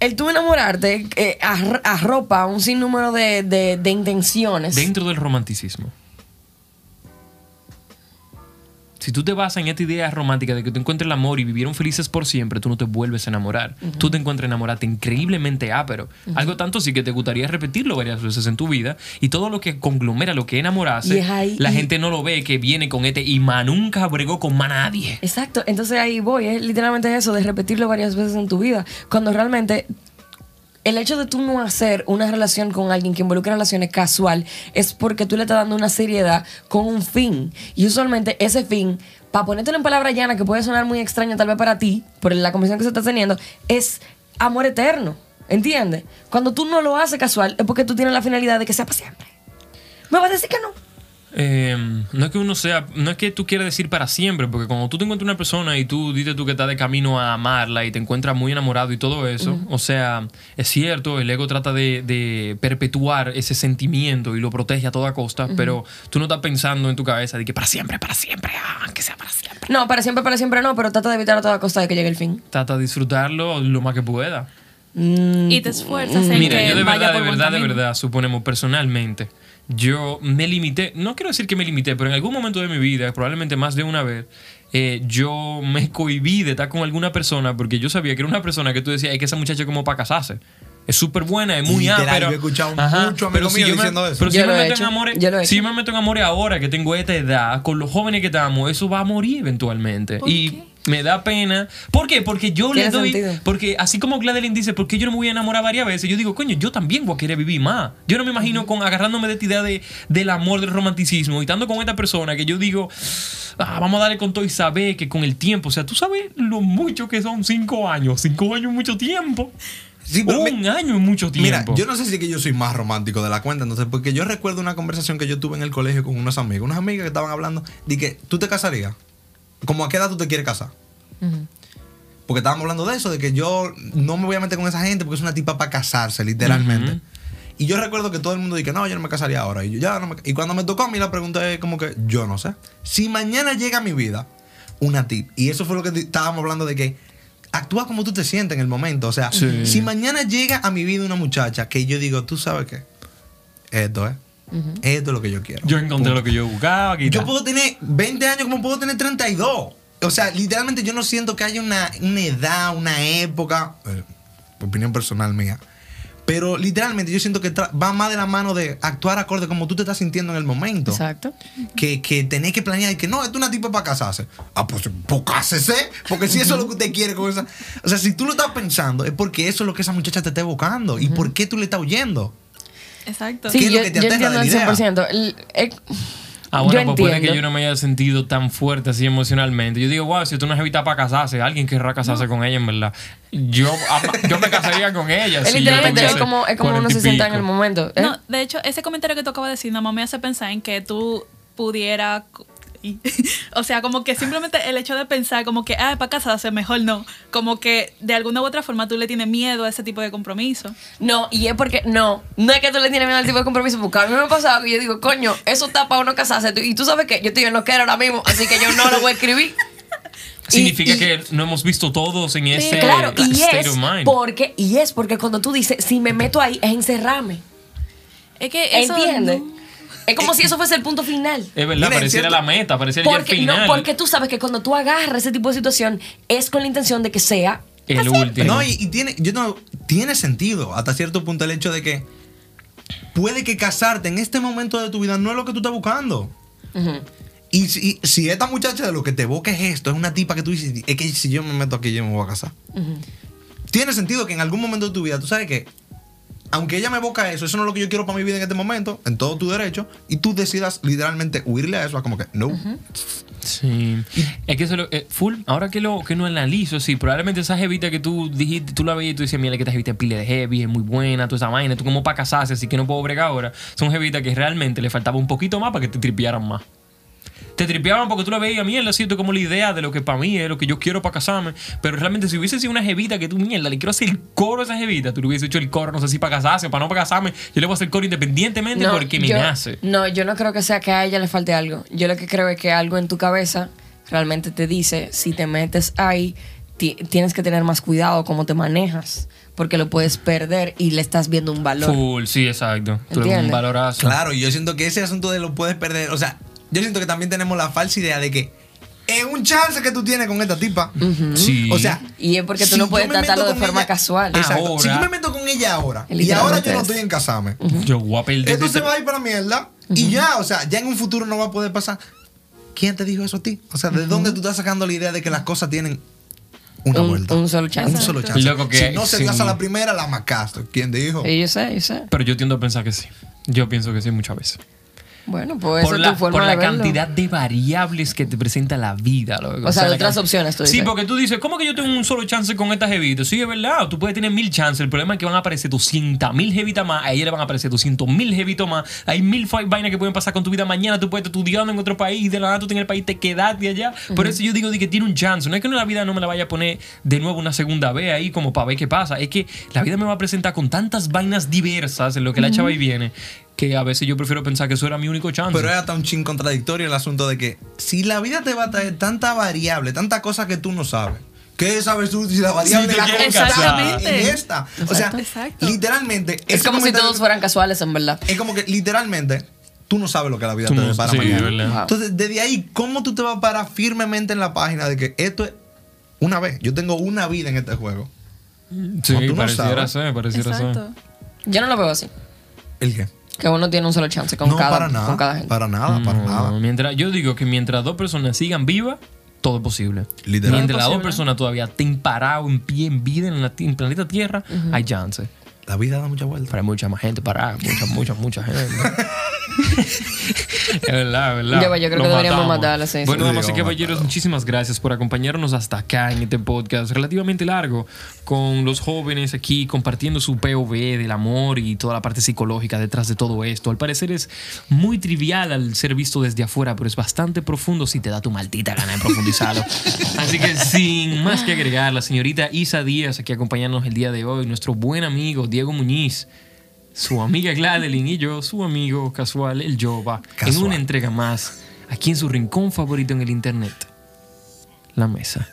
El tú enamorarte eh, ar- arropa un sinnúmero de, de, de intenciones. Dentro del romanticismo. Si tú te basas en esta idea romántica de que tú encuentres el amor y vivieron felices por siempre, tú no te vuelves a enamorar. Tú te encuentras enamorarte increíblemente ápero. Algo tanto sí que te gustaría repetirlo varias veces en tu vida. Y todo lo que conglomera lo que ahí- la y- gente no lo ve que viene con este y nunca bregó con más nadie. Exacto, entonces ahí voy, es literalmente eso, de repetirlo varias veces en tu vida, cuando realmente el hecho de tú no hacer una relación con alguien que involucre relaciones casual es porque tú le estás dando una seriedad con un fin. Y usualmente ese fin, para ponértelo en palabra llana, que puede sonar muy extraño tal vez para ti, por la conversación que se está teniendo, es amor eterno. ¿Entiendes? Cuando tú no lo haces casual es porque tú tienes la finalidad de que sea para siempre. ¿Me vas a decir que no? Eh, no es que uno sea, no es que tú quieras decir para siempre, porque cuando tú te encuentras una persona y tú dices tú que estás de camino a amarla y te encuentras muy enamorado y todo eso, o sea, es cierto, el ego trata de, de perpetuar ese sentimiento y lo protege a toda costa, pero tú no estás pensando en tu cabeza de que para siempre, para siempre, ah, que sea para siempre. No, para siempre, para siempre no, pero trata de evitar a toda costa de que llegue el fin. Trata de disfrutarlo lo más que pueda. Y te esfuerzas en Mira, que yo de verdad, de verdad, de verdad, suponemos personalmente, yo me limité, no quiero decir que me limité, pero en algún momento de mi vida, probablemente más de una vez, eh, yo me cohibí de estar con alguna persona porque yo sabía que era una persona que tú decías, es que esa muchacha como para casarse. Es súper buena, es muy ápera. yo he escuchado Ajá, muchos pero si yo me- diciendo eso. Pero si Yo me meto en amores, he si me meto en amores ahora que tengo esta edad, con los jóvenes que estamos, eso va a morir eventualmente. ¿Por y qué? Me da pena. ¿Por qué? Porque yo le doy. sentido. Porque así como Gladeline dice, ¿por qué yo no me voy a enamorar varias veces? Yo digo, coño, yo también voy a querer vivir más. Yo no me imagino con agarrándome de esta idea de, del amor, del romanticismo, y estando con esta persona que yo digo, ah, vamos a darle con todo y saber que con el tiempo, o sea, tú sabes lo mucho que son cinco años. Cinco años es mucho tiempo. Sí, pero Un me- año es mucho tiempo. Mira, yo no sé si es que yo soy más romántico de la cuenta, entonces, porque yo recuerdo una conversación que yo tuve en el colegio con unos amigos, unas amigas que estaban hablando de que tú te casarías. ¿Cómo a qué edad tú te quieres casar? Porque estábamos hablando de eso, de que yo no me voy a meter con esa gente porque es una tipa para casarse, literalmente. Y yo recuerdo que todo el mundo dice, no, yo no me casaría ahora. Y yo, ya no me... Y cuando me tocó a mí la pregunta es como que, yo no sé. Si mañana llega a mi vida una tip, y eso fue lo que estábamos hablando de que actúa como tú te sientes en el momento. O sea, Sí. si mañana llega a mi vida una muchacha que yo digo, tú sabes qué, esto es, esto es lo que yo quiero. Yo encontré Punto. lo que yo buscaba. Yo puedo tener 20 años como puedo tener 32. O sea, literalmente yo no siento que haya una, una edad, una época, eh, opinión personal mía. Pero literalmente yo siento que va más de la mano de actuar acorde como tú te estás sintiendo en el momento. Exacto. Que, que tenés que planear y que no, esto es una tipa para casarse. Ah, pues, pues cásese. Porque si eso es lo que usted quiere con esa. O sea, si tú lo estás pensando, es porque eso es lo que esa muchacha te está evocando. ¿Y por qué tú le estás huyendo? Exacto. Sí, ¿Qué es yo, lo que te yo entiendo al idea? 100%. El- eh, Ah, bueno, yo pues puede que yo no me haya sentido tan fuerte así emocionalmente. Yo digo, wow, si tú no es evita para casarse, alguien querrá casarse con ella, en verdad. Yo, ama- yo me casaría con ella. Es si literalmente es como, es como uno 40 y se sienta en el momento. ¿eh? No, de hecho, ese comentario que tú acabas de decir, nada más me hace pensar en que tú pudieras. Y- o sea, como que simplemente el hecho de pensar, como que, ah, para casarse, mejor no. Como que de alguna u otra forma tú le tienes miedo a ese tipo de compromiso. No, y es porque, no, no es que tú le tienes miedo al tipo de compromiso, porque a mí me ha pasado que yo digo, coño, eso está para uno casarse. Y tú sabes que yo estoy en lo que era ahora mismo, así que yo no lo voy a escribir. Significa Y- y- que no hemos visto todos en ese claro, y state es of mind. porque, y es porque cuando tú dices, si me meto ahí, es encerrarme. Es que eso. ¿Entiendes? no- Es como si eso fuese el punto final. Es verdad, Mira, pareciera cierto- la meta, pareciera el final. no, porque tú sabes que cuando tú agarras ese tipo de situación, es con la intención de que sea el último. No, y, y tiene, yo no, tiene sentido hasta cierto punto el hecho de que puede que casarte en este momento de tu vida no es lo que tú estás buscando. Y si, si esta muchacha de lo que te evoca es esto, es una tipa que tú dices, es que si yo me meto aquí, yo me voy a casar. Tiene sentido que en algún momento de tu vida, tú sabes que, aunque ella me evoca eso, eso no es lo que yo quiero para mi vida en este momento, en todo tu derecho, y tú decidas literalmente huirle a eso, como que, no. Sí. Es que eso lo, eh, full, ahora que lo que no analizo, sí, probablemente esa jevita que tú dijiste, tú la veías y tú decías, mira que esta jevita es pile de heavy, es muy buena, toda esa vaina, tú como para casarse, así que no puedo bregar ahora. Son jevitas que realmente le faltaba un poquito más para que te tripearan más. Te tripeaban porque tú la veías, mierda, siento como la idea de lo que para mí es, lo que yo quiero para casarme. Pero realmente, si hubiese sido una jevita que tú, mierda, le quiero hacer el coro a esa jevita, tú le hubieses hecho el coro, no sé si para casarse o para no para casarme, yo le voy a hacer el coro independientemente porque me yo, nace. No, yo no creo que sea que a ella le falte algo. Yo lo que creo es que algo en tu cabeza realmente te dice, si te metes ahí, ti- tienes que tener más cuidado cómo te manejas, porque lo puedes perder y le estás viendo un valor. Full, sí, exacto. Tú un valorazo. Claro, y yo siento que ese asunto de lo puedes perder, o sea, yo siento que también tenemos la falsa idea de que es un chance que tú tienes con esta tipa. Sí. O sea, Y es porque tú si no puedes tratarlo de forma ella- casual. Exacto. Ahora- Si yo me meto con ella ahora y ahora yo no es. estoy en casarme, Yo voy a perder esto se va a ir para la mierda y ya, o sea, ya en un futuro no va a poder pasar. ¿Quién te dijo eso a ti? O sea, ¿de dónde tú estás sacando la idea de que las cosas tienen una Un- vuelta. un solo chance. Un solo chance. Loco, que si no se sí. dio hasta la primera, la macaste. ¿Quién dijo? Sí, yo sé, yo sé. Pero yo tiendo a pensar que sí. Yo pienso que sí muchas veces. Bueno, pues esa por es la, tu forma por la de verlo. cantidad de variables que te presenta la vida. loco. O sea, de la otras opciones, tú Sí, dices. porque tú dices, ¿cómo que yo tengo un solo chance con esta jevita? Sí, es verdad. Tú puedes tener mil chances. El problema es que van a aparecer 200 mil jevitas más. A ella le van a aparecer 200 mil jevitos más. Hay mil vainas que pueden pasar con tu vida mañana. Tú puedes estar estudiando en otro país y de la nada tú en el país te quedas de allá. Por eso yo digo de que tiene un chance. No es que en la vida no me la vaya a poner de nuevo una segunda vez ahí como para ver qué pasa. Es que la vida me va a presentar con tantas vainas diversas en lo que la chava ahí viene que a veces yo prefiero pensar que eso era mi único chance. Pero es hasta un chin contradictorio el asunto de que si la vida te va a traer tanta variable, tanta cosa que tú no sabes. ¿Qué sabes tú si la variable es la en esta? O sea, Exacto. literalmente. Es como si todos fueran casuales, en verdad. Es como que literalmente tú no sabes lo que la vida Tú te no- depara sí, mañana. Entonces, desde ahí, ¿cómo tú te vas a parar firmemente en la página de que esto es una vez? Yo tengo una vida en este juego. sí, tú no pareciera sabes. ser, pareciera ser. Exacto. Yo no lo veo así. ¿El qué? Que uno tiene un solo chance con, no, cada, para nada. con cada gente. Para nada, para No, nada. Mientras, yo digo que mientras dos personas sigan vivas, todo es posible. Literal. Mientras las dos personas todavía estén parados en pie, en vida en, la, en planeta Tierra, hay chance. La vida da mucha vuelta. Pero hay mucha más gente parada, mucha, mucha, mucha gente. es verdad, es verdad. Yo, pues, yo creo Nos que deberíamos matamos. matarla, sí, sí. Bueno, damas y caballeros, muchísimas gracias por acompañarnos hasta acá en este podcast relativamente largo con los jóvenes aquí compartiendo su POV del amor y toda la parte psicológica detrás de todo esto. Al parecer es muy trivial al ser visto desde afuera, pero es bastante profundo si te da tu maldita gana de profundizarlo. Así que sin más que agregar, la señorita Isa Díaz aquí acompañándonos el día de hoy, nuestro buen amigo Diego Muñiz su amiga Gladeline y yo, su amigo casual, el Jova, en una entrega más, aquí en su rincón favorito en el internet, la mesa